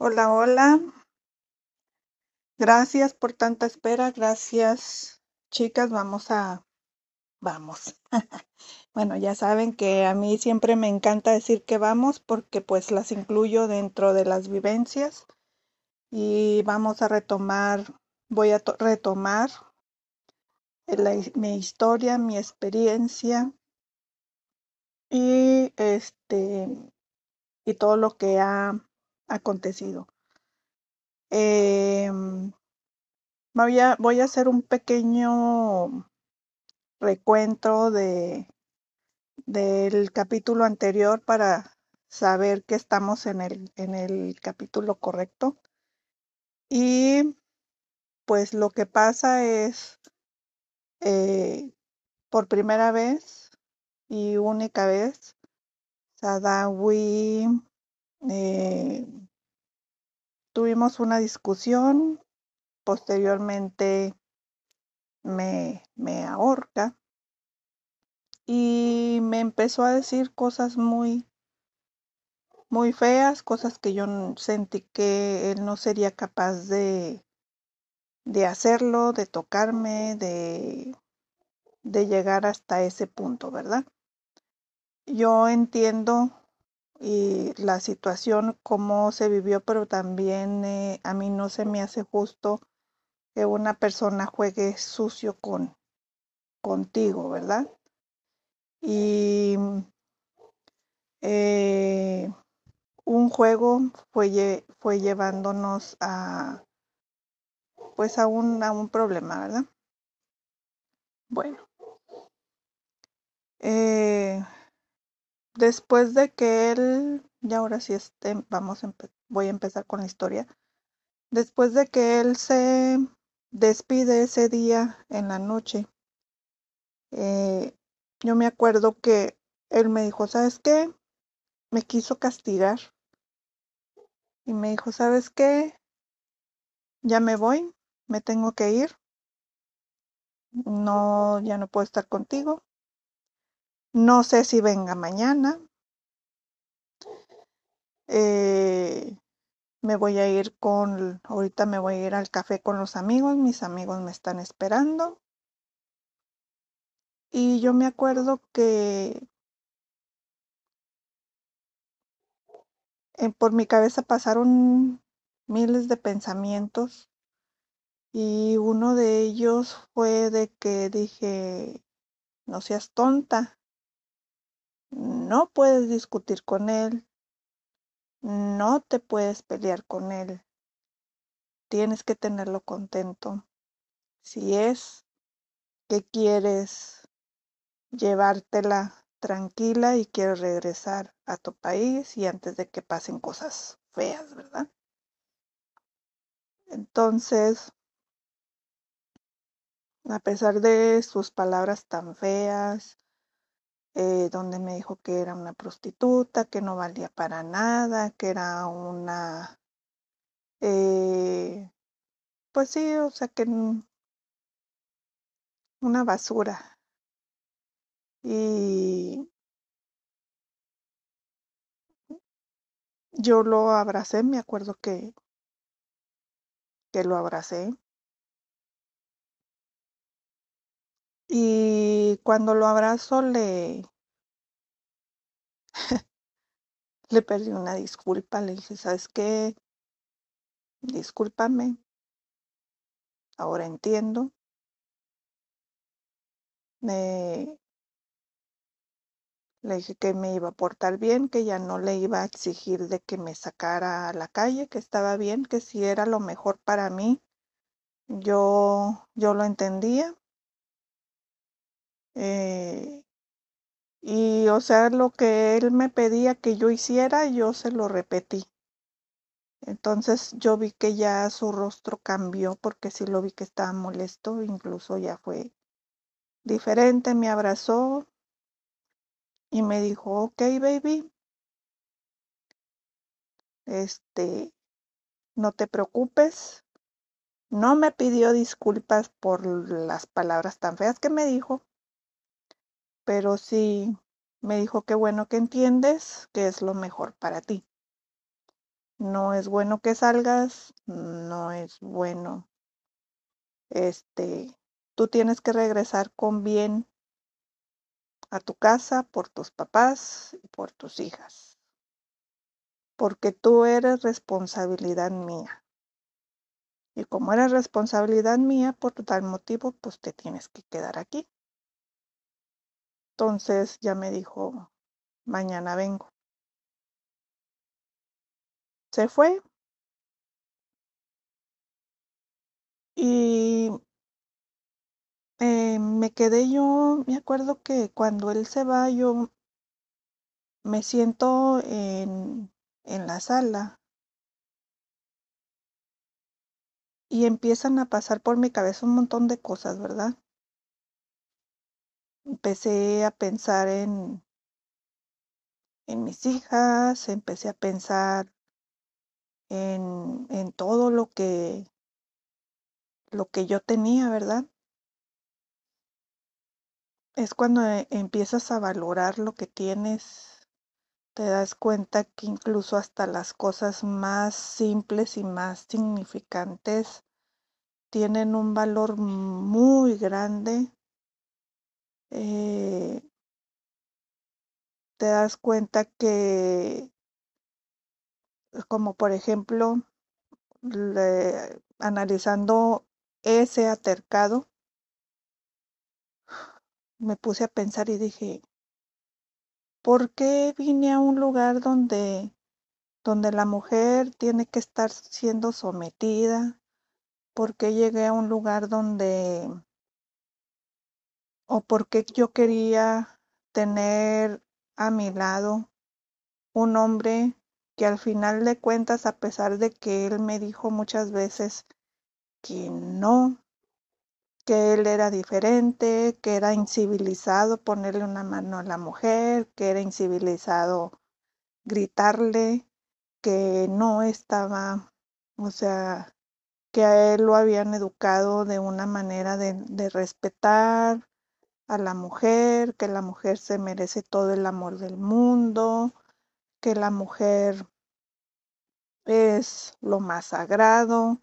Hola, hola. Gracias por tanta espera. Gracias, chicas. Vamos a... Vamos. Bueno, ya saben que a mí siempre me encanta decir que vamos porque pues las incluyo dentro de las vivencias y vamos a retomar, voy a to- retomar la mi historia, mi experiencia y este y todo lo que ha acontecido. Em, voy a, hacer un pequeño recuento de, del capítulo anterior para saber que estamos en el, en el capítulo correcto. Y pues lo que pasa es, eh, por primera vez y única vez, Sadawi, eh, tuvimos una discusión, posteriormente me, me ahorca y me empezó a decir cosas muy muy feas, cosas que yo sentí que él no sería capaz de, de hacerlo, de tocarme, de, de llegar hasta ese punto, ¿verdad? Yo entiendo y la situación, cómo se vivió, pero también eh, a mí no se me hace justo que una persona juegue sucio con contigo, ¿verdad? Y eh, un juego fue, fue llevándonos a pues a un, a un problema, ¿verdad? Bueno, eh, después de que él, ya ahora sí este, vamos voy a empezar con la historia. Después de que él se despide ese día en la noche, eh, yo me acuerdo que él me dijo, ¿sabes qué? Me quiso castigar y me dijo, ¿sabes qué? Ya me voy, me tengo que ir, no, ya no puedo estar contigo, no sé si venga mañana, eh, me voy a ir con, ahorita me voy a ir al café con los amigos, mis amigos me están esperando. Y yo me acuerdo que por mi cabeza pasaron miles de pensamientos y uno de ellos fue de que dije, no seas tonta, no puedes discutir con él, no te puedes pelear con él, tienes que tenerlo contento. Si es que quieres llevártela tranquila y quieres regresar a tu país y antes de que pasen cosas feas, ¿verdad? Entonces, a pesar de sus palabras tan feas, eh, donde me dijo que era una prostituta, que no valía para nada, que era una, eh, pues sí, o sea, que una basura. Y yo lo abracé, me acuerdo que, que lo abracé. Y cuando lo abrazo le, le pedí una disculpa, le dije, ¿sabes qué? Discúlpame, ahora entiendo. Me, le dije que me iba a portar bien, que ya no le iba a exigir de que me sacara a la calle, que estaba bien, que si era lo mejor para mí, yo, yo lo entendía. Eh, y o sea, lo que él me pedía que yo hiciera, yo se lo repetí. Entonces yo vi que ya su rostro cambió porque sí lo vi que estaba molesto, incluso ya fue diferente, me abrazó y me dijo, ok, baby, este, no te preocupes. No me pidió disculpas por las palabras tan feas que me dijo, pero sí me dijo que bueno que entiendes que es lo mejor para ti. no es bueno que salgas, no es bueno. Este, tú tienes que regresar con bien a tu casa por tus papás y por tus hijas. Porque tú eres responsabilidad mía. Y como eres responsabilidad mía, por tal motivo, pues te tienes que quedar aquí. Entonces ya me dijo, mañana vengo. Se fue. Y eh, me quedé yo, me acuerdo que cuando él se va, yo me siento en, en la sala y empiezan a pasar por mi cabeza un montón de cosas, ¿verdad? Empecé a pensar en, en mis hijas, empecé a pensar en, en todo lo que, lo que yo tenía, ¿verdad? Es cuando e- empiezas a valorar lo que tienes, te das cuenta que incluso hasta las cosas más simples y más significantes tienen un valor muy grande. Eh, te das cuenta que, como por ejemplo, analizando ese atercado, me puse a pensar y dije, ¿por qué vine a un lugar donde, donde la mujer tiene que estar siendo sometida? ¿Por qué llegué a un lugar donde, o por qué yo quería tener a mi lado un hombre que al final de cuentas, a pesar de que él me dijo muchas veces que no, que él era diferente, que era incivilizado ponerle una mano a la mujer, que era incivilizado gritarle, que no estaba, o sea, que a él lo habían educado de una manera de, de respetar a la mujer, que la mujer se merece todo el amor del mundo, que la mujer es lo más sagrado,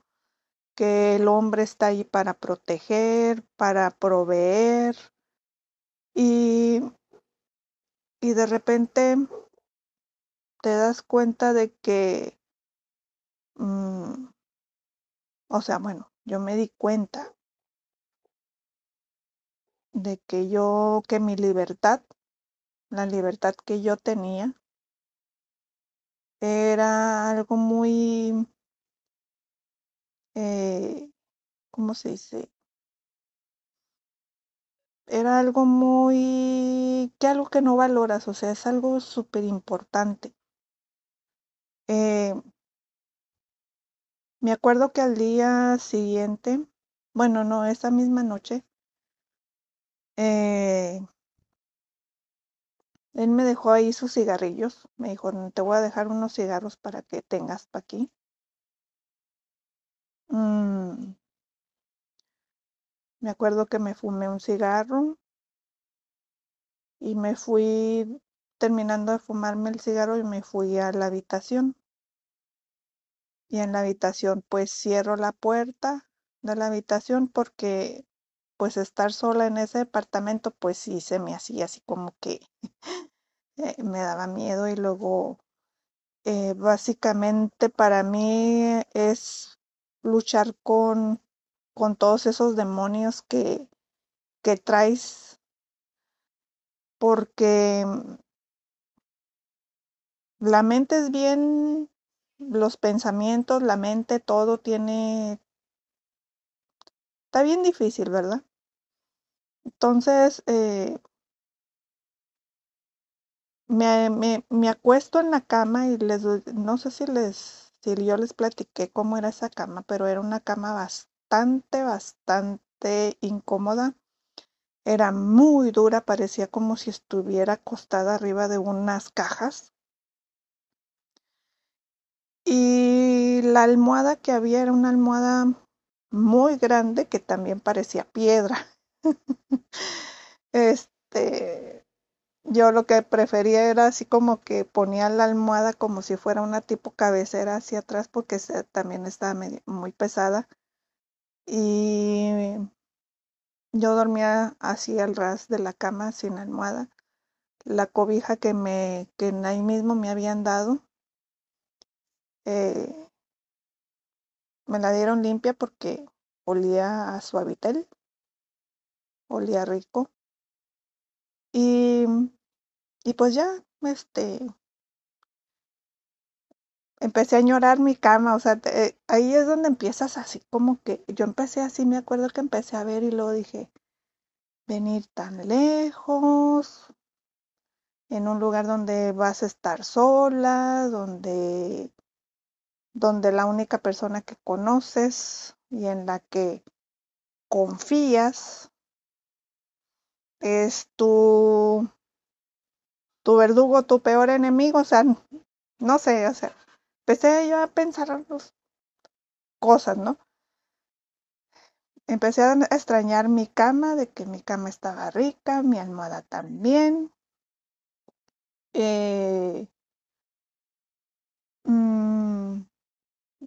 que el hombre está ahí para proteger, para proveer. Y, y de repente te das cuenta de que, mm, o sea, bueno, yo me di cuenta de que yo, que mi libertad, la libertad que yo tenía, era algo muy, eh, ¿cómo se dice? Era algo muy, que algo que no valoras, o sea, es algo súper importante. Eh, me acuerdo que al día siguiente, bueno, no, esa misma noche, eh, él me dejó ahí sus cigarrillos. Me dijo, te voy a dejar unos cigarros para que tengas para aquí. Mm, me acuerdo que me fumé un cigarro y me fui terminando de fumarme el cigarro y me fui a la habitación. Y en la habitación pues cierro la puerta de la habitación porque pues estar sola en ese departamento pues sí se me hacía así como que eh, me daba miedo y luego eh, básicamente para mí es luchar con, con todos esos demonios que, que traes porque la mente es bien, los pensamientos, la mente, todo tiene, está bien difícil, ¿verdad? Entonces, eh, me, me, me acuesto en la cama y les, no sé si les, si yo les platiqué cómo era esa cama, pero era una cama bastante, bastante incómoda. Era muy dura, parecía como si estuviera acostada arriba de unas cajas. Y la almohada que había era una almohada muy grande que también parecía piedra. Este, yo lo que prefería era así como que ponía la almohada como si fuera una tipo cabecera hacia atrás porque también estaba muy pesada y yo dormía así al ras de la cama sin almohada. La cobija que me que ahí mismo me habían dado eh, me la dieron limpia porque olía a suavitel, olía rico. Y, y pues ya, este, empecé a añorar mi cama, o sea, eh, ahí es donde empiezas así como que yo empecé así, me acuerdo que empecé a ver y luego dije, venir tan lejos, en un lugar donde vas a estar sola, donde, donde la única persona que conoces y en la que confías es tu, tu verdugo, tu peor enemigo, o sea, no sé, o sea, empecé yo a pensar cosas, ¿no? Empecé a extrañar mi cama, de que mi cama estaba rica, mi almohada también. Eh, mm,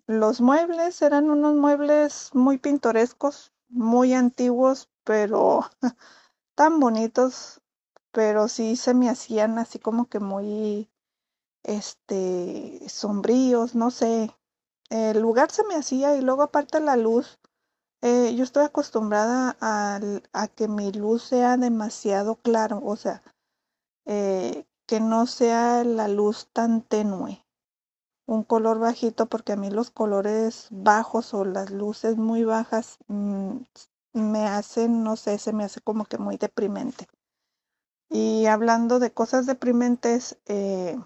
los muebles eran unos muebles muy pintorescos, muy antiguos, pero tan bonitos, pero sí se me hacían así como que muy, este, sombríos, no sé. El lugar se me hacía y luego aparte la luz, eh, yo estoy acostumbrada a, que mi luz sea demasiado claro, o sea, eh, que no sea la luz tan tenue un color bajito porque a mí los colores bajos o las luces muy bajas mm, me hacen, no sé, se me hace como que muy deprimente. Y hablando de cosas deprimentes, eh,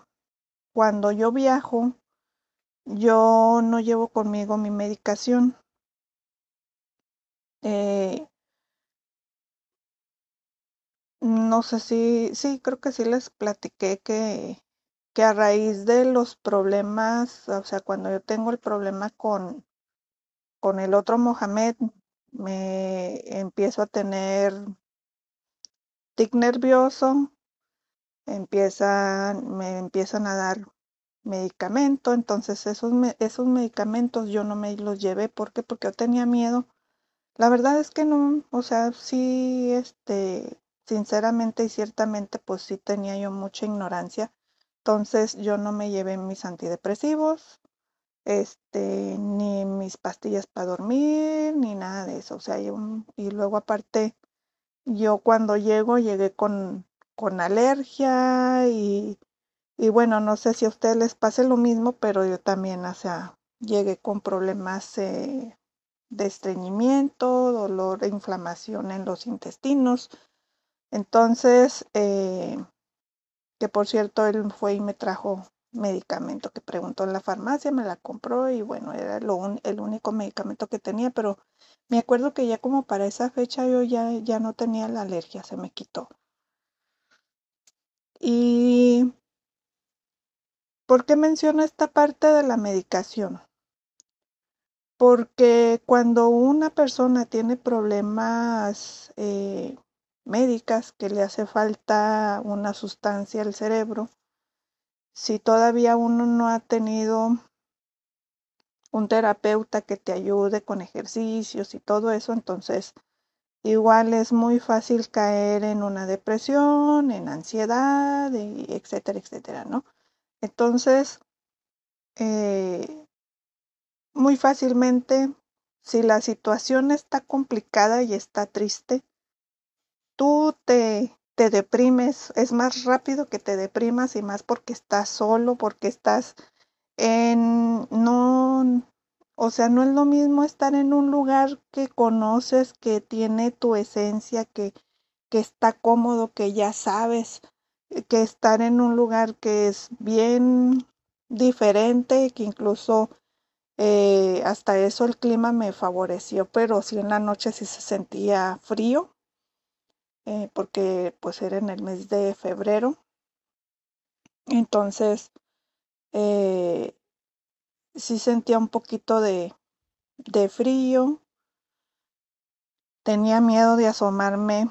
cuando yo viajo, yo no llevo conmigo mi medicación. Eh, no sé si, sí, creo que sí les platiqué que que a raíz de los problemas, o sea, cuando yo tengo el problema con, con el otro Mohamed, me empiezo a tener tic nervioso, empiezan, me empiezan a dar medicamento, entonces esos, esos medicamentos yo no me los llevé, ¿por qué? Porque yo tenía miedo. La verdad es que no, o sea, sí, este, sinceramente y ciertamente, pues sí tenía yo mucha ignorancia entonces yo no me llevé mis antidepresivos, este, ni mis pastillas para dormir, ni nada de eso. O sea, y luego aparte, yo cuando llego, llegué con, con alergia y, y bueno, no sé si a ustedes les pase lo mismo, pero yo también, o sea, llegué con problemas eh, de estreñimiento, dolor e inflamación en los intestinos. Entonces, eh, que por cierto él fue y me trajo medicamento que preguntó en la farmacia, me la compró y bueno, era lo el único medicamento que tenía, pero me acuerdo que ya como para esa fecha yo ya, ya no tenía la alergia, se me quitó. ¿Y por qué menciono esta parte de la medicación? Porque cuando una persona tiene problemas eh, médicas que le hace falta una sustancia al cerebro, si todavía uno no ha tenido un terapeuta que te ayude con ejercicios y todo eso, entonces igual es muy fácil caer en una depresión, en ansiedad, etcétera, etcétera, ¿no? Entonces, eh, muy fácilmente, si la situación está complicada y está triste, tú te, te deprimes, es más rápido que te deprimas y más porque estás solo, porque estás en, no, o sea, no es lo mismo estar en un lugar que conoces, que tiene tu esencia, que, que está cómodo, que ya sabes, eh, que estar en un lugar que es bien diferente, que incluso eh, hasta eso el clima me favoreció, pero sí en la noche sí se sentía frío eh, porque pues era en el mes de febrero. Entonces, eh, sí sentía un poquito de, de frío. Tenía miedo de asomarme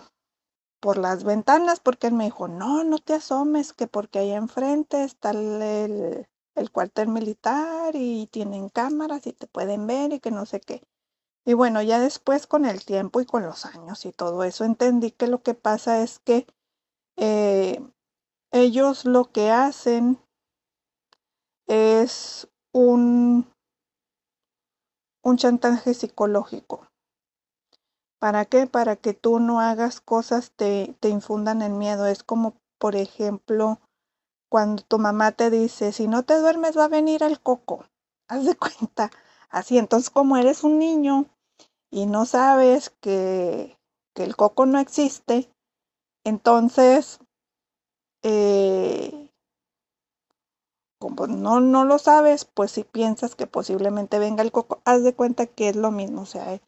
por las ventanas porque él me dijo, no, no te asomes, que porque allá enfrente está el, el cuartel militar y tienen cámaras y te pueden ver y que no sé qué. Y bueno, ya después con el tiempo y con los años y todo eso entendí que lo que pasa es que eh, ellos lo que hacen es un, un chantaje psicológico. ¿Para qué? Para que tú no hagas cosas, te, te infundan el miedo. Es como, por ejemplo, cuando tu mamá te dice, si no te duermes va a venir el coco. Haz de cuenta. Así, entonces como eres un niño y no sabes que, que el coco no existe, entonces, eh, como no, no lo sabes, pues si piensas que posiblemente venga el coco, haz de cuenta que es lo mismo. O sea,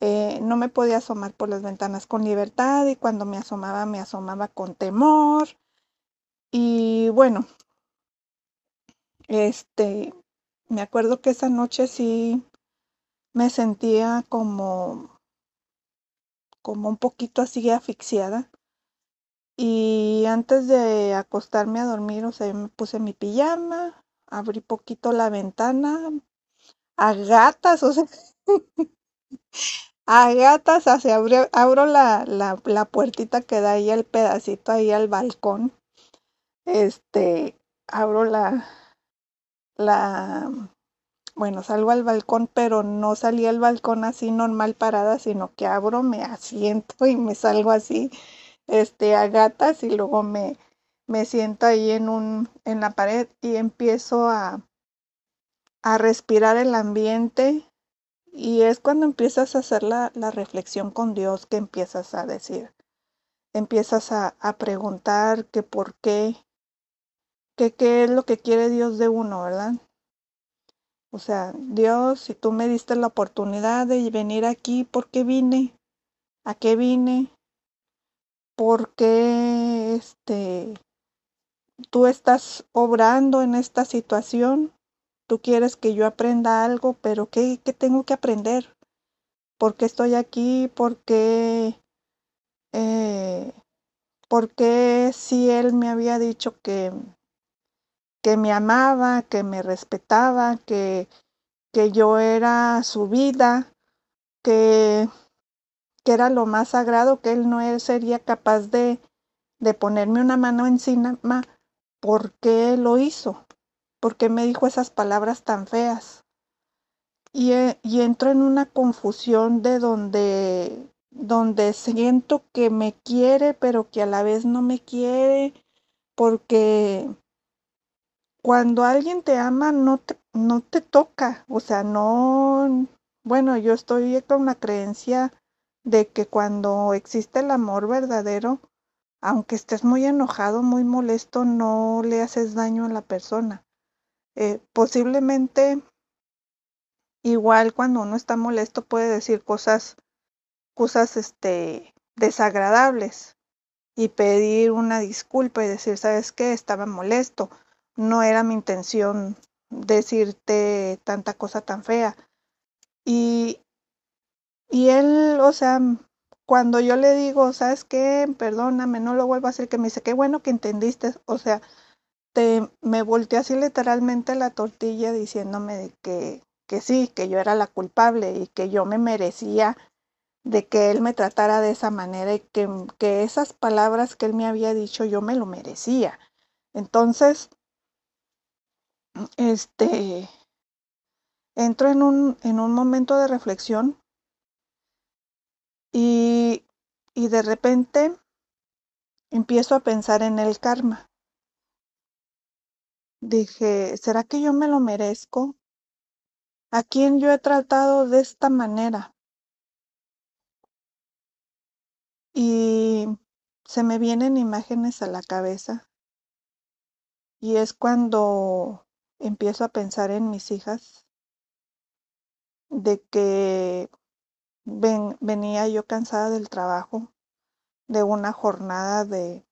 eh, no me podía asomar por las ventanas con libertad y cuando me asomaba, me asomaba con temor y bueno, este, me acuerdo que esa noche sí me sentía como, como un poquito así asfixiada. Y antes de acostarme a dormir, o sea, me puse mi pijama, abrí poquito la ventana, a gatas, o sea, a gatas, hacia abro, la, la, la puertita que da ahí el pedacito ahí al balcón este, abro la, la, bueno, salgo al balcón, pero no salí al balcón así normal parada, sino que abro, me asiento y me salgo así, este, a gatas y luego me, me siento ahí en un, en la pared y empiezo a, a respirar el ambiente y es cuando empiezas a hacer la, la reflexión con Dios que empiezas a decir, empiezas a, a preguntar que por qué, que qué es lo que quiere Dios de uno, ¿verdad? O sea, Dios, si tú me diste la oportunidad de venir aquí, ¿por qué vine? ¿A qué vine? ¿Por qué este, tú estás obrando en esta situación? Tú quieres que yo aprenda algo, pero ¿qué, tengo que aprender? ¿Por qué estoy aquí? ¿Por qué, eh, ¿por qué si Él me había dicho que que me amaba, que me respetaba, que, que yo era su vida, que, que era lo más sagrado, que él no sería capaz de, de ponerme una mano encima, ¿por qué lo hizo? ¿Por qué me dijo esas palabras tan feas? Y, eh, y entro en una confusión de donde, donde siento que me quiere, pero que a la vez no me quiere, porque cuando alguien te ama no te, no te toca, o sea, no, bueno, yo estoy con la creencia de que cuando existe el amor verdadero, aunque estés muy enojado, muy molesto, no le haces daño a la persona. Eh, posiblemente, igual cuando uno está molesto puede decir cosas, cosas, este, desagradables y pedir una disculpa y decir, ¿sabes qué? Estaba molesto no era mi intención decirte tanta cosa tan fea. Y, y él, o sea, cuando yo le digo, ¿sabes qué? Perdóname, no lo vuelvo a hacer, que me dice, qué bueno que entendiste, o sea, te, me volteé así literalmente la tortilla diciéndome que, que sí, que yo era la culpable y que yo me merecía de que él me tratara de esa manera y que, que esas palabras que él me había dicho yo me lo merecía. Entonces, este, entro en un, en un momento de reflexión y, y de repente empiezo a pensar en el karma. Dije, ¿será que yo me lo merezco? ¿A quién yo he tratado de esta manera? Y se me vienen imágenes a la cabeza. Y es cuando empiezo a pensar en mis hijas, de que venía yo cansada del trabajo, de una jornada de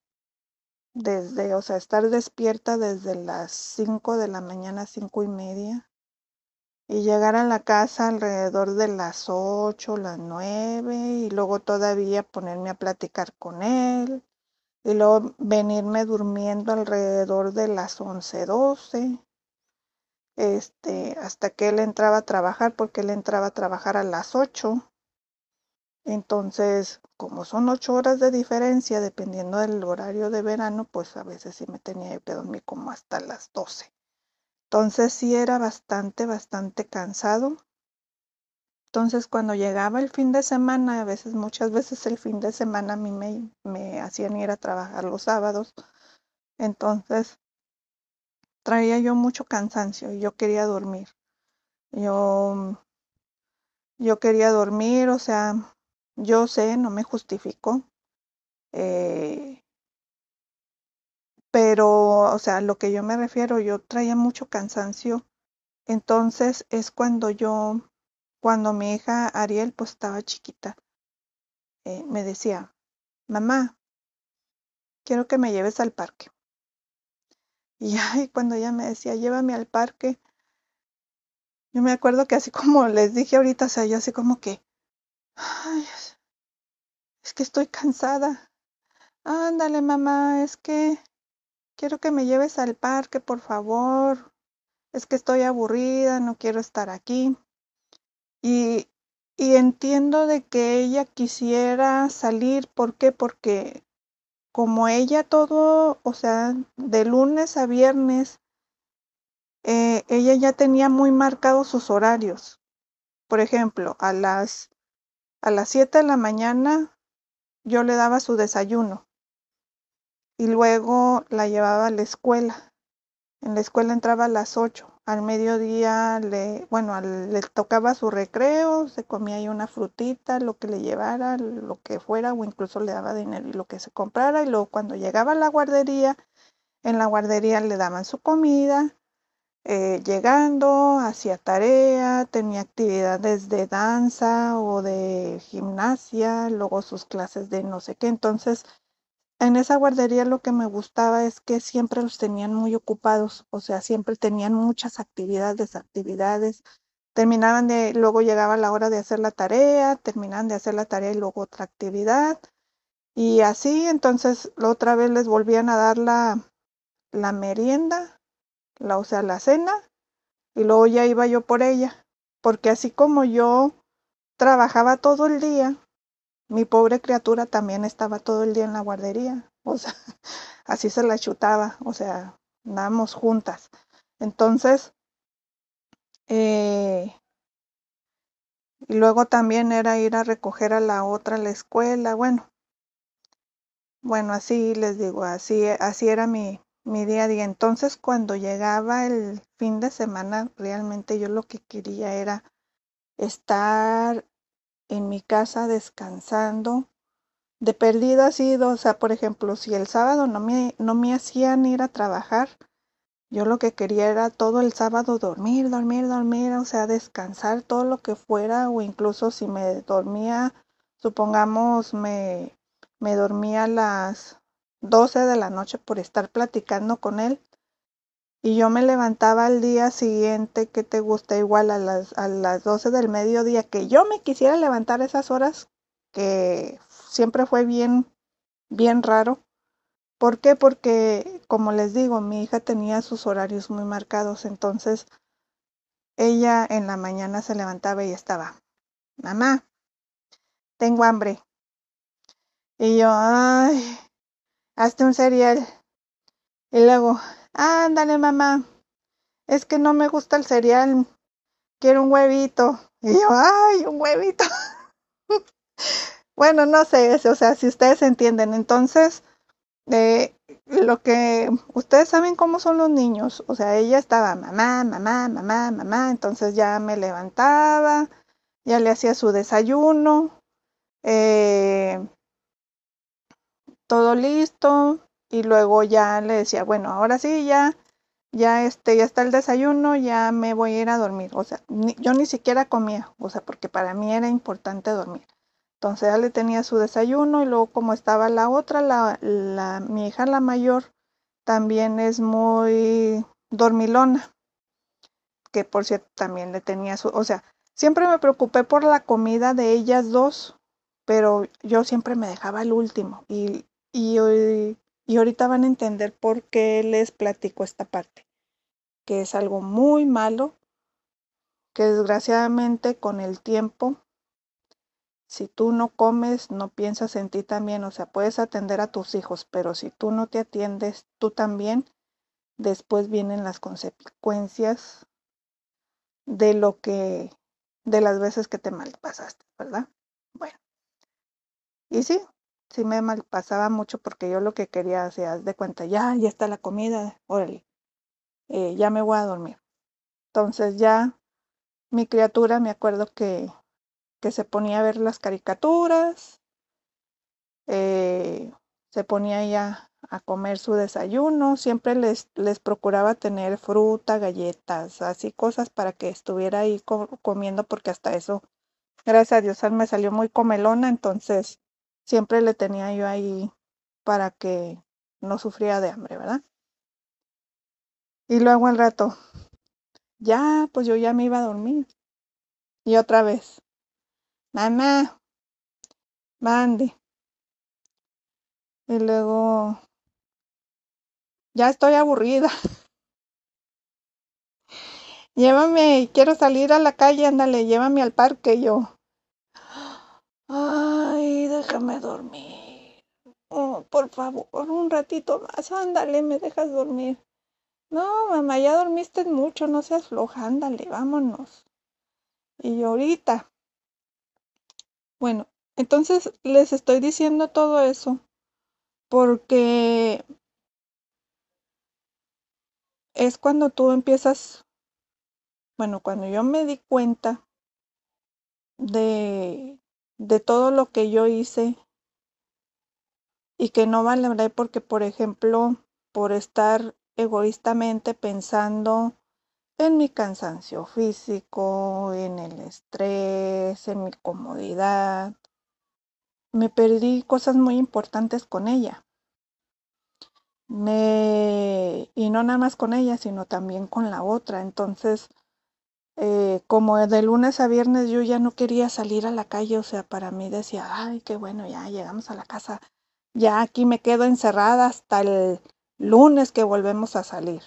desde, o sea, estar despierta desde las cinco de la mañana, cinco y media, y llegar a la casa alrededor de las ocho, las nueve y luego todavía ponerme a platicar con él y luego venirme durmiendo alrededor de las once, doce este, hasta que él entraba a trabajar, porque él entraba a trabajar a las ocho. Entonces, como son ocho horas de diferencia, dependiendo del horario de verano, pues a veces sí me tenía que dormir como hasta las doce. Entonces sí era bastante, bastante cansado. Entonces cuando llegaba el fin de semana, a veces, muchas veces el fin de semana a mí me, me hacían ir a trabajar los sábados. Entonces traía yo mucho cansancio y yo quería dormir. Yo, yo quería dormir, o sea, yo sé, no me justifico. Eh, pero, o sea, lo que yo me refiero, yo traía mucho cansancio. Entonces es cuando yo, cuando mi hija Ariel, pues estaba chiquita, eh, me decía, mamá, quiero que me lleves al parque. Y ay, cuando ella me decía, llévame al parque, yo me acuerdo que así como les dije ahorita, o sea, yo así como que, ay, es que estoy cansada. Ándale, mamá, es que quiero que me lleves al parque, por favor. Es que estoy aburrida, no quiero estar aquí. Y, y entiendo de que ella quisiera salir, ¿por qué? Porque como ella todo, o sea, de lunes a viernes, eh, ella ya tenía muy marcados sus horarios. Por ejemplo, a las, a las 7 de la mañana yo le daba su desayuno y luego la llevaba a la escuela. En la escuela entraba a las 8. Al mediodía le, bueno, le tocaba su recreo, se comía ahí una frutita, lo que le llevara, lo que fuera, o incluso le daba dinero y lo que se comprara. Y luego cuando llegaba a la guardería, en la guardería le daban su comida. Eh, llegando, hacía tarea, tenía actividades de danza o de gimnasia, luego sus clases de no sé qué. Entonces, en esa guardería lo que me gustaba es que siempre los tenían muy ocupados, o sea, siempre tenían muchas actividades, actividades. Terminaban de, luego llegaba la hora de hacer la tarea, terminaban de hacer la tarea y luego otra actividad. Y así, entonces, otra vez les volvían a dar la, la merienda, la, o sea, la cena, y luego ya iba yo por ella, porque así como yo trabajaba todo el día, mi pobre criatura también estaba todo el día en la guardería, o sea, así se la chutaba, o sea, andábamos juntas. Entonces, eh, y luego también era ir a recoger a la otra a la escuela, bueno, bueno, así les digo, así, así era mi, mi día a día. Entonces, cuando llegaba el fin de semana, realmente yo lo que quería era estar en mi casa descansando. De perdida ha sido, o sea, por ejemplo, si el sábado no me, no me hacían ir a trabajar, yo lo que quería era todo el sábado dormir, dormir, dormir, o sea, descansar todo lo que fuera, o incluso si me dormía, supongamos, me, me dormía a las 12 de la noche por estar platicando con él, y yo me levantaba al día siguiente, que te gusta? Igual a las, a las 12 del mediodía, que yo me quisiera levantar esas horas, que siempre fue bien, bien raro. ¿Por qué? Porque, como les digo, mi hija tenía sus horarios muy marcados, entonces ella en la mañana se levantaba y estaba, mamá, tengo hambre. Y yo, ay, hazte un cereal. Y luego, Ándale, mamá. Es que no me gusta el cereal. Quiero un huevito. Y yo, ay, un huevito. bueno, no sé, o sea, si ustedes entienden. Entonces, eh, lo que ustedes saben cómo son los niños. O sea, ella estaba mamá, mamá, mamá, mamá. Entonces ya me levantaba, ya le hacía su desayuno. Eh, todo listo, y luego ya le decía, bueno, ahora sí, ya, ya este, ya está el desayuno, ya me voy a ir a dormir. O sea, yo ni siquiera comía, o sea, porque para mí era importante dormir. Entonces ya le tenía su desayuno y luego como estaba la otra, la, la, mi hija la mayor, también es muy dormilona. que por cierto también le tenía su, o sea, siempre me preocupé por la comida de ellas dos, pero yo siempre me dejaba el último y, y, y ahorita van a entender por qué les platico esta parte, que es algo muy malo, que desgraciadamente con el tiempo si tú no comes, no piensas en ti también, o sea, puedes atender a tus hijos, pero si tú no te atiendes tú también, después vienen las consecuencias de lo que, de las veces que te malpasaste, ¿verdad? Bueno, y sí, sí me malpasaba mucho porque yo lo que quería, o sea, de cuenta, ya, ya está la comida, órale, eh, ya me voy a dormir. Entonces ya mi criatura, me acuerdo que que se ponía a ver las caricaturas, eh, se ponía ya a comer su desayuno, siempre les, les procuraba tener fruta, galletas, así cosas para que estuviera ahí comiendo, porque hasta eso, gracias a Dios, me salió muy comelona, entonces siempre le tenía yo ahí para que no sufría de hambre, ¿verdad? Y luego al rato, ya, pues yo ya me iba a dormir. Y otra vez, Mamá, mande. Y luego, ya estoy aburrida. Llévame, quiero salir a la calle, ándale, llévame al parque yo. Ay, déjame dormir. Oh, por favor, un ratito más, ándale, me dejas dormir. No, mamá, ya dormiste mucho, no seas floja, ándale, vámonos. Y ahorita, bueno, entonces les estoy diciendo todo eso porque es cuando tú empiezas, bueno, cuando yo me di cuenta de, de todo lo que yo hice y que no vale porque, por ejemplo, por estar egoístamente pensando en mi cansancio físico, en el estrés, en mi comodidad. Me perdí cosas muy importantes con ella. Me... Y no nada más con ella, sino también con la otra. Entonces, eh, como de lunes a viernes yo ya no quería salir a la calle, o sea, para mí decía, ay, qué bueno, ya llegamos a la casa, ya aquí me quedo encerrada hasta el lunes que volvemos a salir.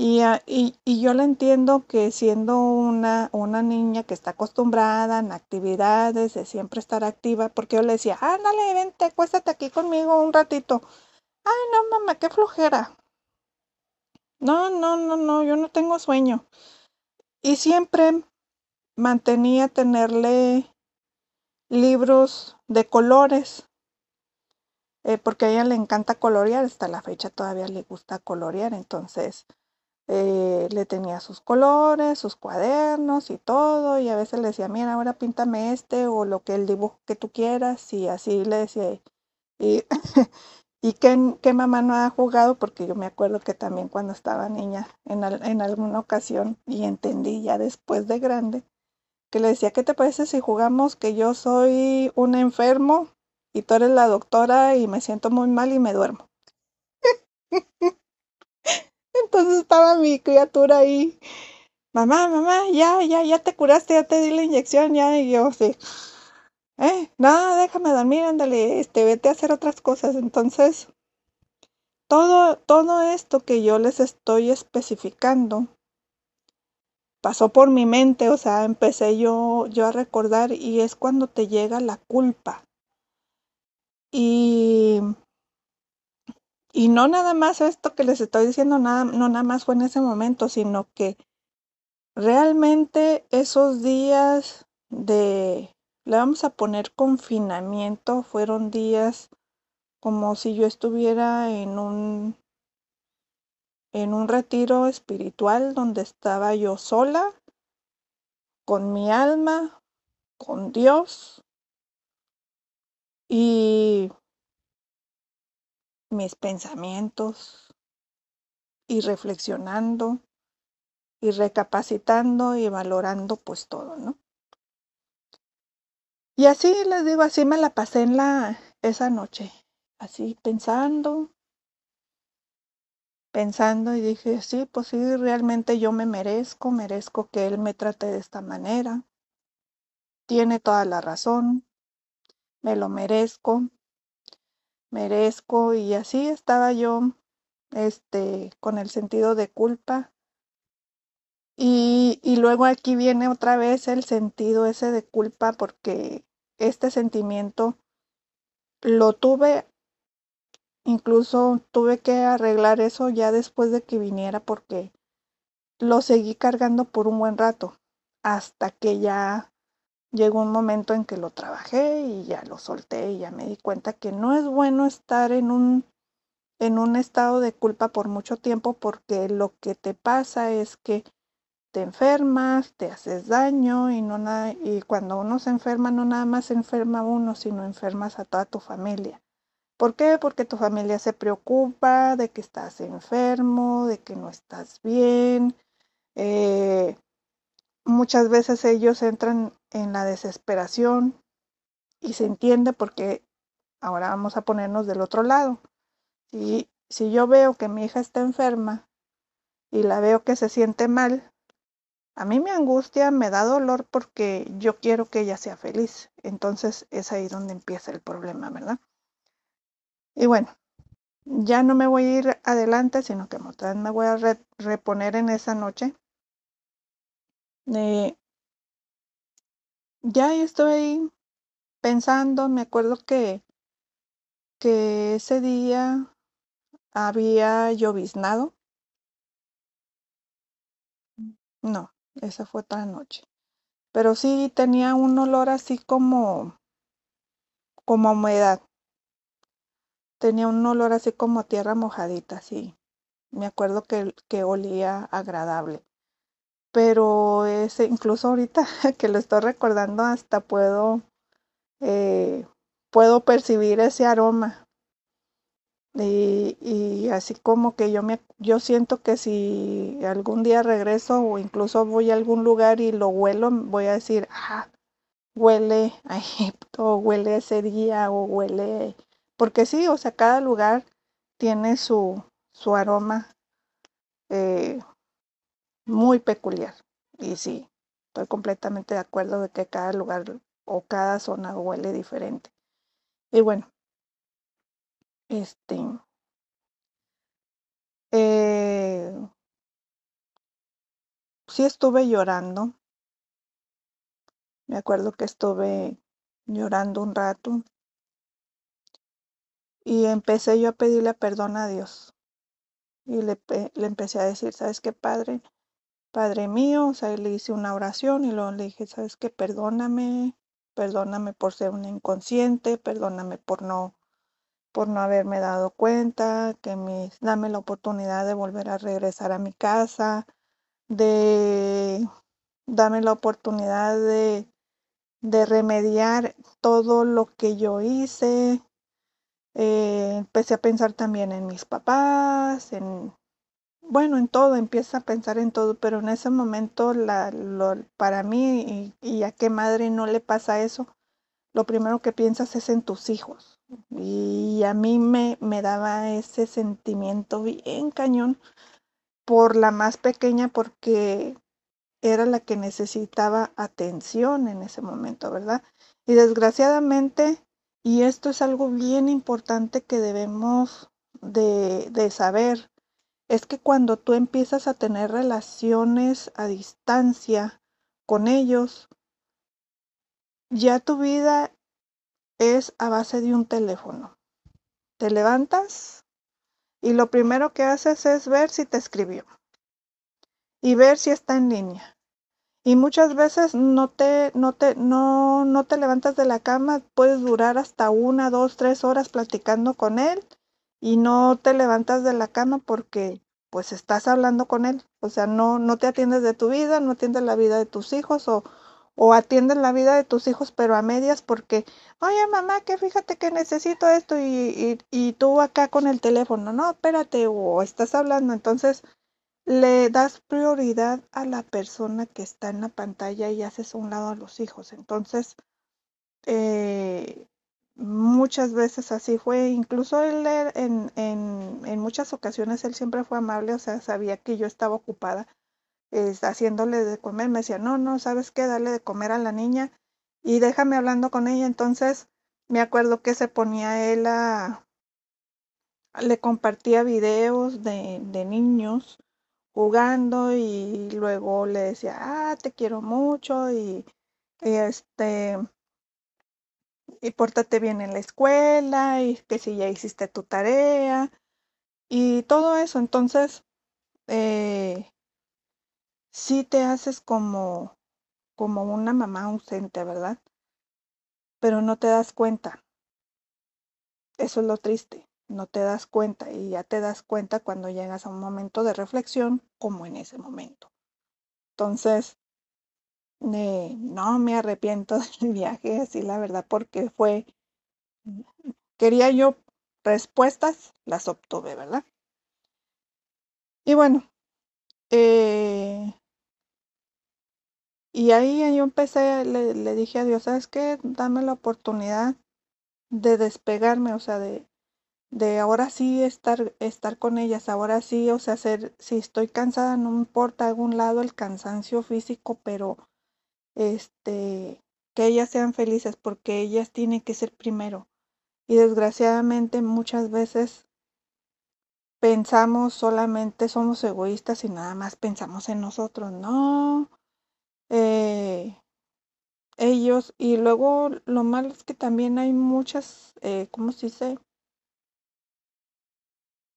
Ah, y, y, yo la entiendo que siendo una, una niña que está acostumbrada en actividades, de siempre estar activa, porque yo le decía, ándale, vente, acuéstate aquí conmigo un ratito. Ay, no, mamá, qué flojera. No, no, no, no, yo no tengo sueño. Y siempre mantenía tenerle libros de colores, eh, porque a ella le encanta colorear, hasta la fecha todavía le gusta colorear, entonces eh, le tenía sus colores, sus cuadernos y todo, y a veces le decía, mira, ahora píntame este o lo que el dibujo que tú quieras, y así le decía, y, y que, mamá no ha jugado, porque yo me acuerdo que también cuando estaba niña, en, en alguna ocasión, y entendí ya después de grande, que le decía, ¿qué te parece si jugamos que yo soy un enfermo y tú eres la doctora y me siento muy mal y me duermo? Entonces estaba mi criatura ahí, mamá, mamá, ya, ya, ya te curaste, ya te di la inyección, ya, y yo sí. Eh, no, déjame dormir, ándale, este, vete a hacer otras cosas. Entonces, todo, todo esto que yo les estoy especificando pasó por mi mente, o sea, empecé yo, yo a recordar y es cuando te llega la culpa. Y y no nada más esto que les estoy diciendo, nada, no nada más fue en ese momento, sino que realmente esos días de, le vamos a poner confinamiento, fueron días como si yo estuviera en un en un retiro espiritual donde estaba yo sola, con mi alma, con Dios, y mis pensamientos y reflexionando y recapacitando y valorando pues todo, ¿no? Y así les digo, así me la pasé en la esa noche, así pensando pensando y dije, sí, pues sí, realmente yo me merezco, merezco que él me trate de esta manera. Tiene toda la razón, me lo merezco, merezco y así estaba yo este con el sentido de culpa y, y luego aquí viene otra vez el sentido ese de culpa porque este sentimiento lo tuve incluso tuve que arreglar eso ya después de que viniera porque lo seguí cargando por un buen rato hasta que ya llegó un momento en que lo trabajé y ya lo solté y ya me di cuenta que no es bueno estar en un en un estado de culpa por mucho tiempo porque lo que te pasa es que te enfermas, te haces daño y no nada, y cuando uno se enferma no nada más se enferma uno, sino enfermas a toda tu familia. ¿Por qué? Porque tu familia se preocupa de que estás enfermo, de que no estás bien. Eh, muchas veces ellos entran en la desesperación y se entiende porque ahora vamos a ponernos del otro lado. Si, si yo veo que mi hija está enferma y la veo que se siente mal, a mí me angustia, me da dolor porque yo quiero que ella sea feliz. Entonces es ahí donde empieza el problema, ¿verdad? Y bueno, ya no me voy a ir adelante, sino que me voy a re reponer en esa noche. Eh, ya estoy pensando, me acuerdo que, que ese día había lloviznado. No, esa fue otra noche. Pero sí tenía un olor así como, como humedad. Tenía un olor así como tierra mojadita, sí. Me acuerdo que, que olía agradable. Pero ese, incluso ahorita que lo estoy recordando, hasta puedo, eh, puedo percibir ese aroma. Y, y, así como que yo me yo siento que si algún día regreso o incluso voy a algún lugar y lo huelo, voy a decir, ah, huele a Egipto, huele ese día, o huele, porque sí, o sea, cada lugar tiene su, su aroma eh, muy peculiar. Y sí, estoy completamente de acuerdo de que cada lugar o cada zona huele diferente. Y bueno, este, eh, sí estuve llorando. Me acuerdo que estuve llorando un rato. Y empecé yo a pedirle perdón a Dios. Y le, le empecé a decir, ¿sabes qué, Padre? Padre mío, o sea, le hice una oración y luego le dije, ¿sabes qué? Perdóname, perdóname por ser una inconsciente, perdóname por no por no haberme dado cuenta, que me dame la oportunidad de volver a regresar a mi casa, de dame la oportunidad de, de remediar todo lo que yo hice. Eh, empecé a pensar también en mis papás, en, bueno, en todo, empieza a pensar en todo, pero en ese momento la, para mí, y, a qué madre no le pasa eso, lo primero que piensas es en tus hijos. Y a mí me, me daba ese sentimiento bien cañón por la más pequeña porque era la que necesitaba atención en ese momento, ¿verdad? Y desgraciadamente, y esto es algo bien importante que debemos de, de saber, es que cuando tú empiezas a tener relaciones a distancia con ellos, ya tu vida es a base de un teléfono. Te levantas y lo primero que haces es ver si te escribió y ver si está en línea. Y muchas veces no te, no te, no, no te levantas de la cama, puedes durar hasta una, dos, tres horas platicando con él y no te levantas de la cama porque pues estás hablando con él. O sea, no, no te atiendes de tu vida, no atiendes la vida de tus hijos o, o atiendes la vida de tus hijos pero a medias porque, oye mamá, que fíjate que necesito esto y, y, tú acá con el teléfono, no, espérate, o estás hablando, entonces le das prioridad a la persona que está en la pantalla y haces un lado a los hijos. Entonces, eh, muchas veces así fue, incluso él en, en, en muchas ocasiones él siempre fue amable, o sea, sabía que yo estaba ocupada haciéndole de comer, me decía, no, no, ¿sabes qué? Dale de comer a la niña y déjame hablando con ella. Entonces me acuerdo que se ponía él a, le compartía videos de, de niños jugando y luego le decía, ah, te quiero mucho y, y este y pórtate bien en la escuela y que si ya hiciste tu tarea y todo eso. Entonces, eh, sí te haces como, como una mamá ausente, ¿verdad? Pero no te das cuenta. Eso es lo triste. No te das cuenta y ya te das cuenta cuando llegas a un momento de reflexión como en ese momento. Entonces, no me arrepiento del viaje, así la verdad, porque fue, quería yo respuestas, las obtuve, ¿verdad? Y bueno, eh, y ahí yo empecé, le, le dije a Dios, ¿sabes qué? Dame la oportunidad de despegarme, o sea, de, de ahora sí estar, estar con ellas, ahora sí, o sea, hacer, si estoy cansada, no me importa algún lado el cansancio físico, pero este, que ellas sean felices porque ellas tienen que ser primero. Y desgraciadamente muchas veces pensamos solamente, somos egoístas y nada más pensamos en nosotros. No, eh, ellos, y luego lo malo es que también hay muchas, eh, ¿cómo se dice?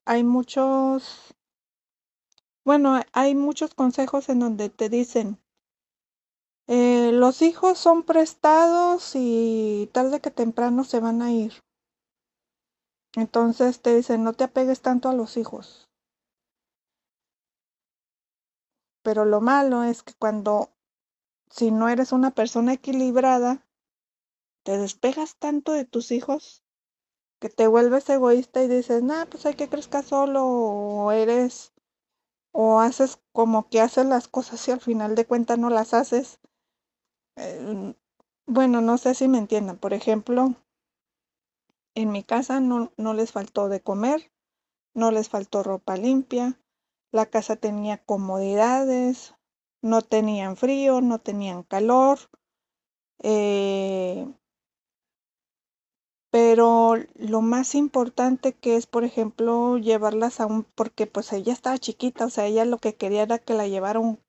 Hay muchos, bueno, hay muchos consejos en donde te dicen, eh, los hijos son prestados y tarde que temprano se van a ir. Entonces te dicen, no te apegues tanto a los hijos. Pero lo malo es que cuando, si no eres una persona equilibrada, te despegas tanto de tus hijos que te vuelves egoísta y dices, nah, pues hay que crezca solo o eres o haces como que haces las cosas y al final de cuentas no las haces. Eh, bueno, no sé si me entiendan. Por ejemplo, en mi casa no, no les faltó de comer, no les faltó ropa limpia, la casa tenía comodidades, no tenían frío, no tenían calor. Eh, pero lo más importante que es, por ejemplo, llevarlas a un, porque pues ella estaba chiquita, o sea, ella lo que quería era que la llevara un,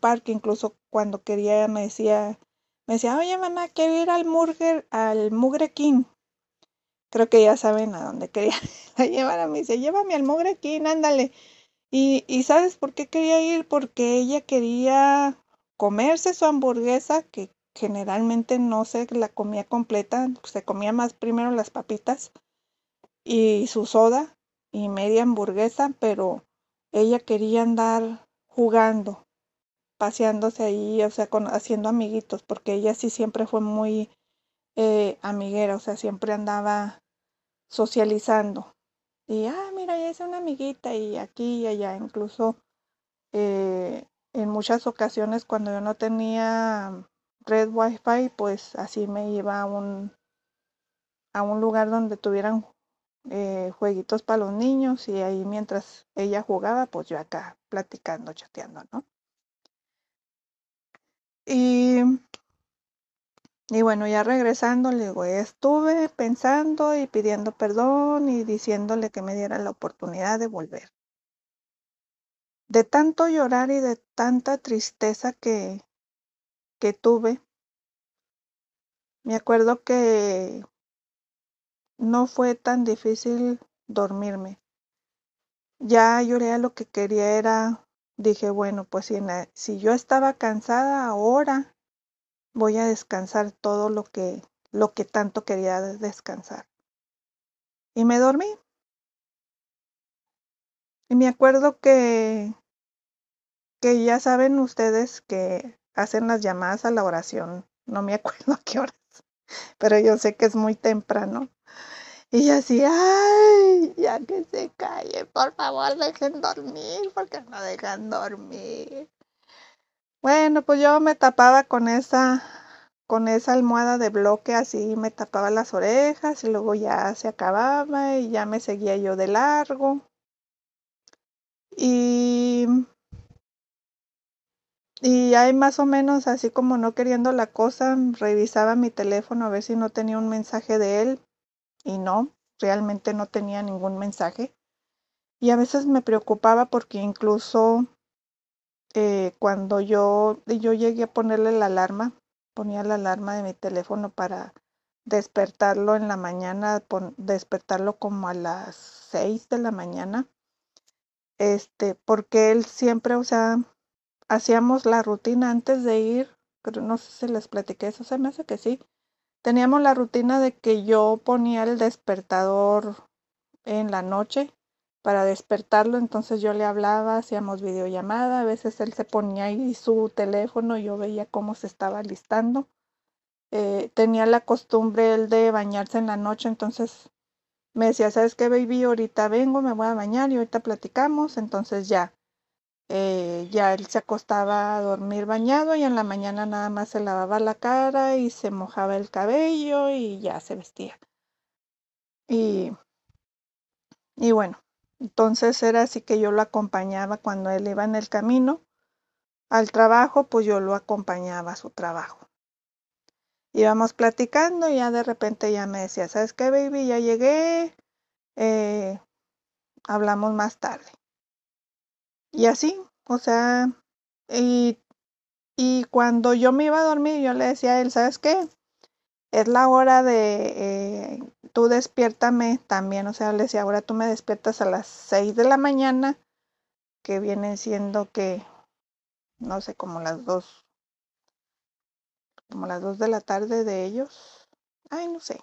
parque, incluso cuando quería me decía, me decía, oye mamá, quiero ir al Murger, al Mugre King. Creo que ya saben a dónde quería llevar a mí. Dice, llévame al Mugre King, ándale. Y, y ¿sabes por qué quería ir? Porque ella quería comerse su hamburguesa, que generalmente no se la comía completa, se comía más primero las papitas y su soda y media hamburguesa, pero ella quería andar jugando, paseándose ahí, o sea, con, haciendo amiguitos, porque ella sí siempre fue muy eh, amiguera, o sea, siempre andaba socializando. Y, ah, mira, ya es una amiguita y aquí y allá, incluso eh, en muchas ocasiones cuando yo no tenía red wifi, pues así me iba a un, a un lugar donde tuvieran eh, jueguitos para los niños y ahí mientras ella jugaba, pues yo acá platicando, chateando, ¿no? Y, y bueno, ya regresando, le digo, estuve pensando y pidiendo perdón y diciéndole que me diera la oportunidad de volver. De tanto llorar y de tanta tristeza que, que tuve, me acuerdo que no fue tan difícil dormirme. Ya lloré a lo que quería era dije, bueno, pues si, si yo estaba cansada ahora, voy a descansar todo lo que, lo que tanto quería descansar. Y me dormí. Y me acuerdo que, que ya saben ustedes que hacen las llamadas a la oración. No me acuerdo a qué horas, pero yo sé que es muy temprano. Y así, ay, ya que se calle, por favor, dejen dormir, porque no dejan dormir. Bueno, pues yo me tapaba con esa, con esa almohada de bloque así me tapaba las orejas y luego ya se acababa y ya me seguía yo de largo. Y, y ahí más o menos así como no queriendo la cosa, revisaba mi teléfono a ver si no tenía un mensaje de él y no, realmente no tenía ningún mensaje. Y a veces me preocupaba porque incluso eh, cuando yo, yo llegué a ponerle la alarma, ponía la alarma de mi teléfono para despertarlo en la mañana, despertarlo como a las 6 de la mañana, este, porque él siempre, o sea, hacíamos la rutina antes de ir, pero no sé si les platiqué eso, se me hace que sí. Teníamos la rutina de que yo ponía el despertador en la noche para despertarlo, entonces yo le hablaba, hacíamos videollamada, a veces él se ponía ahí su teléfono, y yo veía cómo se estaba listando. Eh, tenía la costumbre él de bañarse en la noche, entonces me decía, ¿sabes qué, baby? Ahorita vengo, me voy a bañar y ahorita platicamos, entonces ya, eh, ya él se acostaba a dormir bañado y en la mañana nada más se lavaba la cara y se mojaba el cabello y ya se vestía. Y, y bueno, entonces era así que yo lo acompañaba cuando él iba en el camino al trabajo, pues yo lo acompañaba a su trabajo. Íbamos platicando y ya de repente ya me decía, ¿sabes qué, baby? Ya llegué, eh, hablamos más tarde. Y así, o sea, y, y cuando yo me iba a dormir, yo le decía a él, ¿sabes qué? Es la hora de eh, tú despiértame también, o sea, le decía, ahora tú me despiertas a las 6 de la mañana, que viene siendo que, no sé, como las 2, como las 2 de la tarde de ellos. Ay, no sé,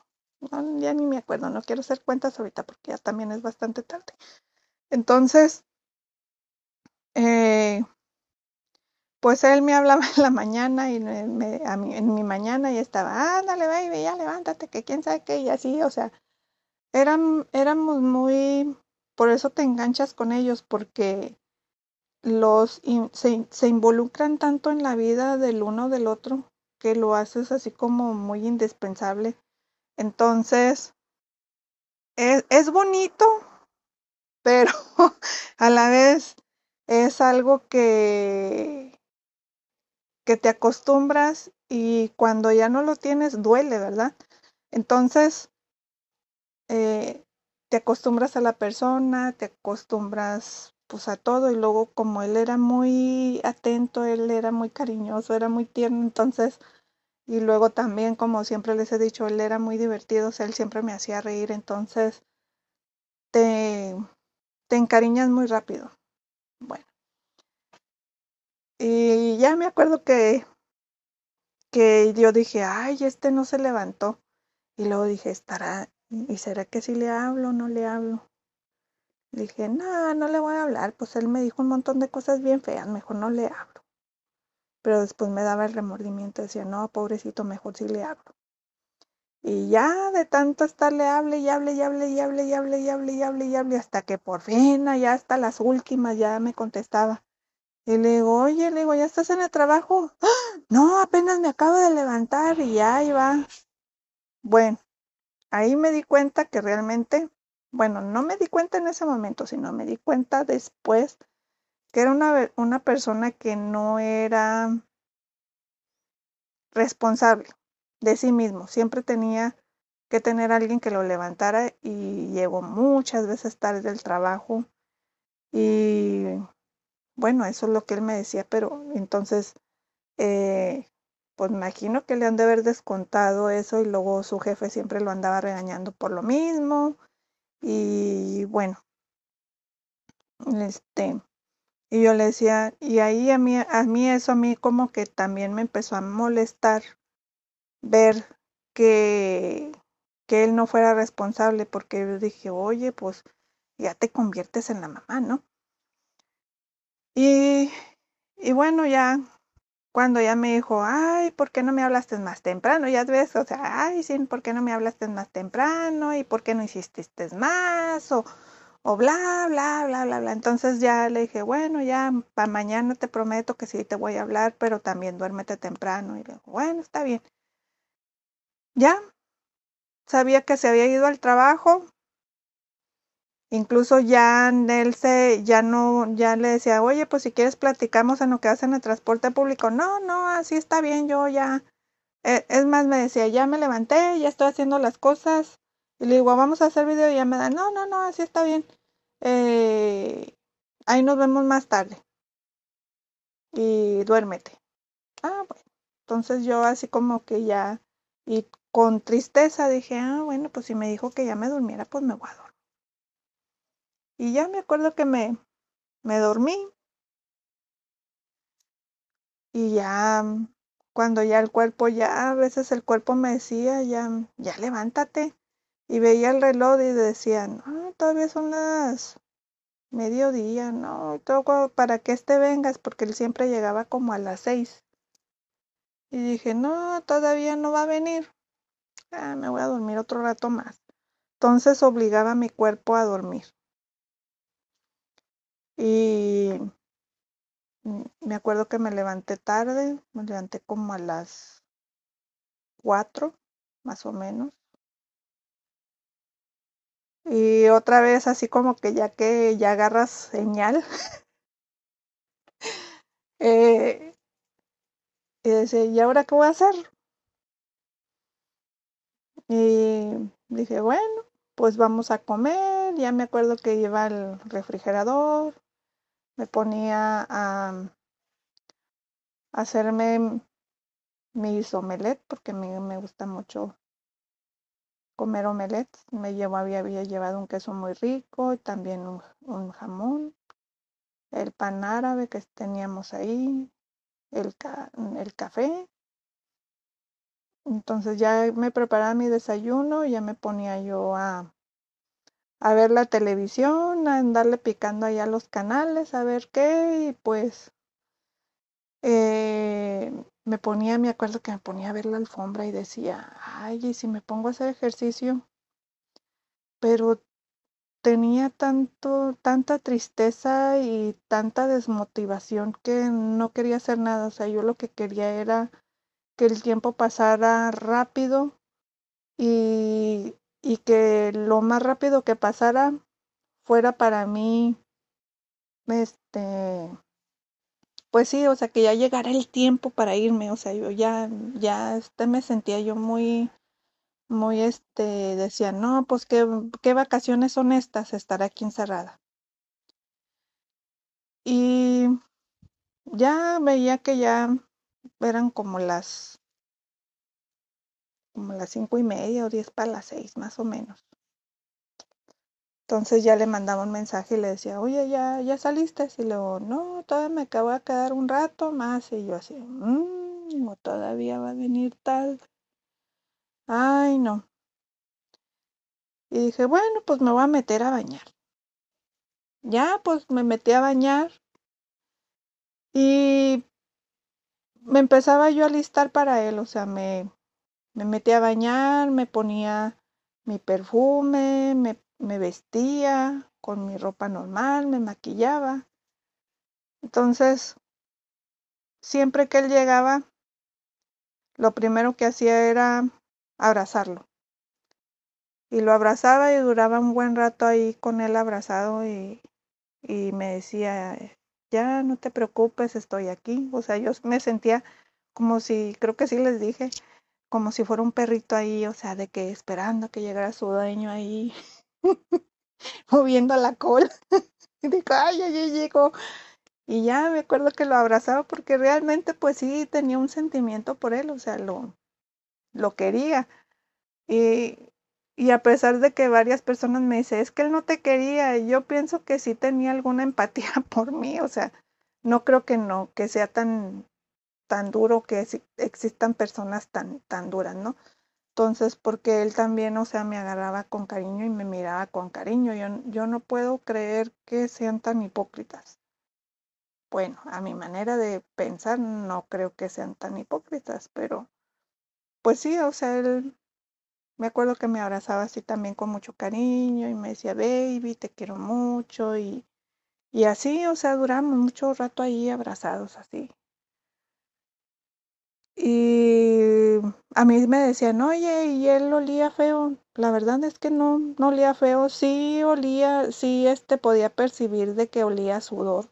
ya ni me acuerdo, no quiero hacer cuentas ahorita porque ya también es bastante tarde. Entonces, eh, pues él me hablaba en la mañana y en mi mañana y estaba, ándale, baby, ya levántate, que quién sabe qué, y así, o sea, eran, éramos muy, por eso te enganchas con ellos, porque los se, involucran tanto en la vida del uno del otro que lo haces así como muy indispensable. Entonces, es, es bonito, pero a la vez es algo que que te acostumbras y cuando ya no lo tienes duele, ¿verdad? Entonces, eh, te acostumbras a la persona, te acostumbras pues a todo y luego como él era muy atento, él era muy cariñoso, era muy tierno, entonces, y luego también como siempre les he dicho, él era muy divertido, o sea, él siempre me hacía reír, entonces te, te encariñas muy rápido. Bueno. Y ya me acuerdo que, que yo dije, ay, este no se levantó. Y luego dije, estará, ¿y será que si le hablo o no le hablo? Dije, no, no le voy a hablar, pues él me dijo un montón de cosas bien feas, mejor no le hablo. Pero después me daba el remordimiento, decía, no, pobrecito, mejor si le hablo. Y ya de tanto estarle hable y hable y hable y hable y hable y hable y hable y hable hasta que por fin, ya hasta las últimas, ya me contestaba. Y le digo, oye, le digo, ¿ya estás en el trabajo? ¡Ah! No, apenas me acabo de levantar y ahí va. Bueno, ahí me di cuenta que realmente, bueno, no me di cuenta en ese momento, sino me di cuenta después que era una, una persona que no era responsable de sí mismo. Siempre tenía que tener a alguien que lo levantara y llegó muchas veces tarde del trabajo y bueno, eso es lo que él me decía, pero entonces, eh, pues imagino que le han de haber descontado eso y luego su jefe siempre lo andaba regañando por lo mismo. Y bueno, este, y yo le decía, y ahí a mí, a mí eso a mí como que también me empezó a molestar ver que, que él no fuera responsable, porque yo dije, oye, pues ya te conviertes en la mamá, ¿no? Y, y bueno, ya cuando ya me dijo, ay, ¿por qué no me hablaste más temprano? Ya ves, o sea, ay, sí, ¿por qué no me hablaste más temprano? ¿Y por qué no hiciste más? O, o bla, bla, bla, bla, bla. Entonces ya le dije, bueno, ya para mañana te prometo que sí te voy a hablar, pero también duérmete temprano. Y le digo, bueno, está bien. ya sabía que se había ido al trabajo. Incluso ya él se, ya no, ya le decía, oye, pues si quieres platicamos en lo que hacen el transporte público. No, no, así está bien, yo ya. Eh, es más, me decía, ya me levanté, ya estoy haciendo las cosas. Y le digo, vamos a hacer video y ya me da, no, no, no, así está bien. Eh, ahí nos vemos más tarde. Y duérmete. Ah, bueno. Entonces yo así como que ya, y con tristeza dije, ah, bueno, pues si me dijo que ya me durmiera, pues me voy a dormir. Y ya me acuerdo que me, me dormí. Y ya, cuando ya el cuerpo, ya a veces el cuerpo me decía, ya, ya levántate. Y veía el reloj y decía, no, todavía son las mediodía, no, todo para que este vengas, porque él siempre llegaba como a las seis. Y dije, no, todavía no va a venir. Ah, me voy a dormir otro rato más. Entonces obligaba a mi cuerpo a dormir. Y me acuerdo que me levanté tarde, me levanté como a las cuatro, más o menos. Y otra vez así como que ya que ya agarras señal, eh, y dice, ¿y ahora qué voy a hacer? Y dije, bueno, pues vamos a comer. Ya me acuerdo que iba al refrigerador, me ponía a hacerme mis omelette porque me, me gusta mucho comer omelette. Me llevo, había, había llevado un queso muy rico y también un, un jamón, el pan árabe que teníamos ahí, el, el café. Entonces ya me preparaba mi desayuno, ya me ponía yo a, a ver la televisión, a andarle picando ahí a los canales, a ver qué, y pues eh, me ponía, me acuerdo que me ponía a ver la alfombra y decía, ay, y si me pongo a hacer ejercicio, pero tenía tanto, tanta tristeza y tanta desmotivación que no quería hacer nada. O sea, yo lo que quería era que el tiempo pasara rápido y, y que lo más rápido que pasara fuera para mí, este, pues sí, o sea, que ya llegara el tiempo para irme, o sea, yo ya, ya, este, me sentía yo muy, muy, este, decía, no, pues qué, qué vacaciones son estas, estar aquí encerrada. Y ya veía que ya eran como las, como las cinco y media o diez para las seis, más o menos. Entonces ya le mandaba un mensaje y le decía, oye, ya, ya saliste. Y luego, no, todavía me acabo de quedar un rato más. Y yo así, mmm, todavía va a venir tal. Ay, no. Y dije, bueno, pues me voy a meter a bañar. Ya, pues me metí a bañar. Y me empezaba yo a listar para él, o sea, me, me metí a bañar, me ponía mi perfume, me, me vestía con mi ropa normal, me maquillaba. Entonces, siempre que él llegaba, lo primero que hacía era abrazarlo. Y lo abrazaba y duraba un buen rato ahí con él abrazado y, y me decía, ya no te preocupes, estoy aquí. O sea, yo me sentía como si, creo que sí les dije, como si fuera un perrito ahí, o sea, de que esperando que llegara su dueño ahí, moviendo la cola. y digo, ay, ya llegó. Y ya me acuerdo que lo abrazaba porque realmente pues sí tenía un sentimiento por él, o sea, lo, lo quería. Y, y a pesar de que varias personas me dicen, es que él no te quería, yo pienso que sí tenía alguna empatía por mí, o sea, no creo que no, que sea tan, tan duro que existan personas tan, tan duras, ¿no? Entonces, porque él también, o sea, me agarraba con cariño y me miraba con cariño. Yo, yo no puedo creer que sean tan hipócritas. Bueno, a mi manera de pensar, no creo que sean tan hipócritas, pero pues sí, o sea, él me acuerdo que me abrazaba así también con mucho cariño y me decía, baby, te quiero mucho y, y así, o sea, duramos mucho rato ahí abrazados así. Y a mí me decían, oye, y él olía feo. La verdad es que no, no olía feo. Sí olía, sí este podía percibir de que olía sudor.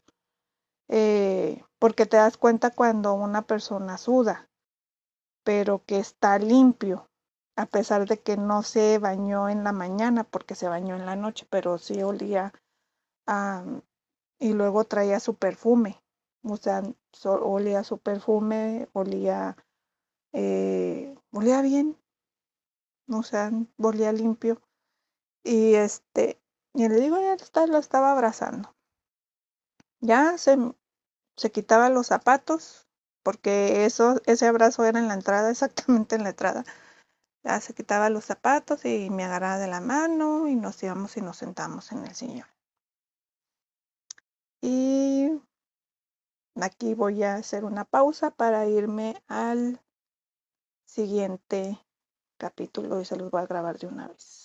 Eh, porque te das cuenta cuando una persona suda, pero que está limpio, a pesar de que no se bañó en la mañana, porque se bañó en la noche, pero sí olía y luego traía su perfume, o sea, olía su perfume, olía eh, olía bien, o sea, olía limpio. Y este, y le digo, ya lo estaba abrazando. Ya se, se quitaba los zapatos, porque eso, ese abrazo era en la entrada, exactamente en la entrada. Ya se quitaba los zapatos y me agarraba de la mano y nos íbamos y nos sentamos en el sillón. Y aquí voy a hacer una pausa para irme al siguiente capítulo y se los voy a grabar de una vez.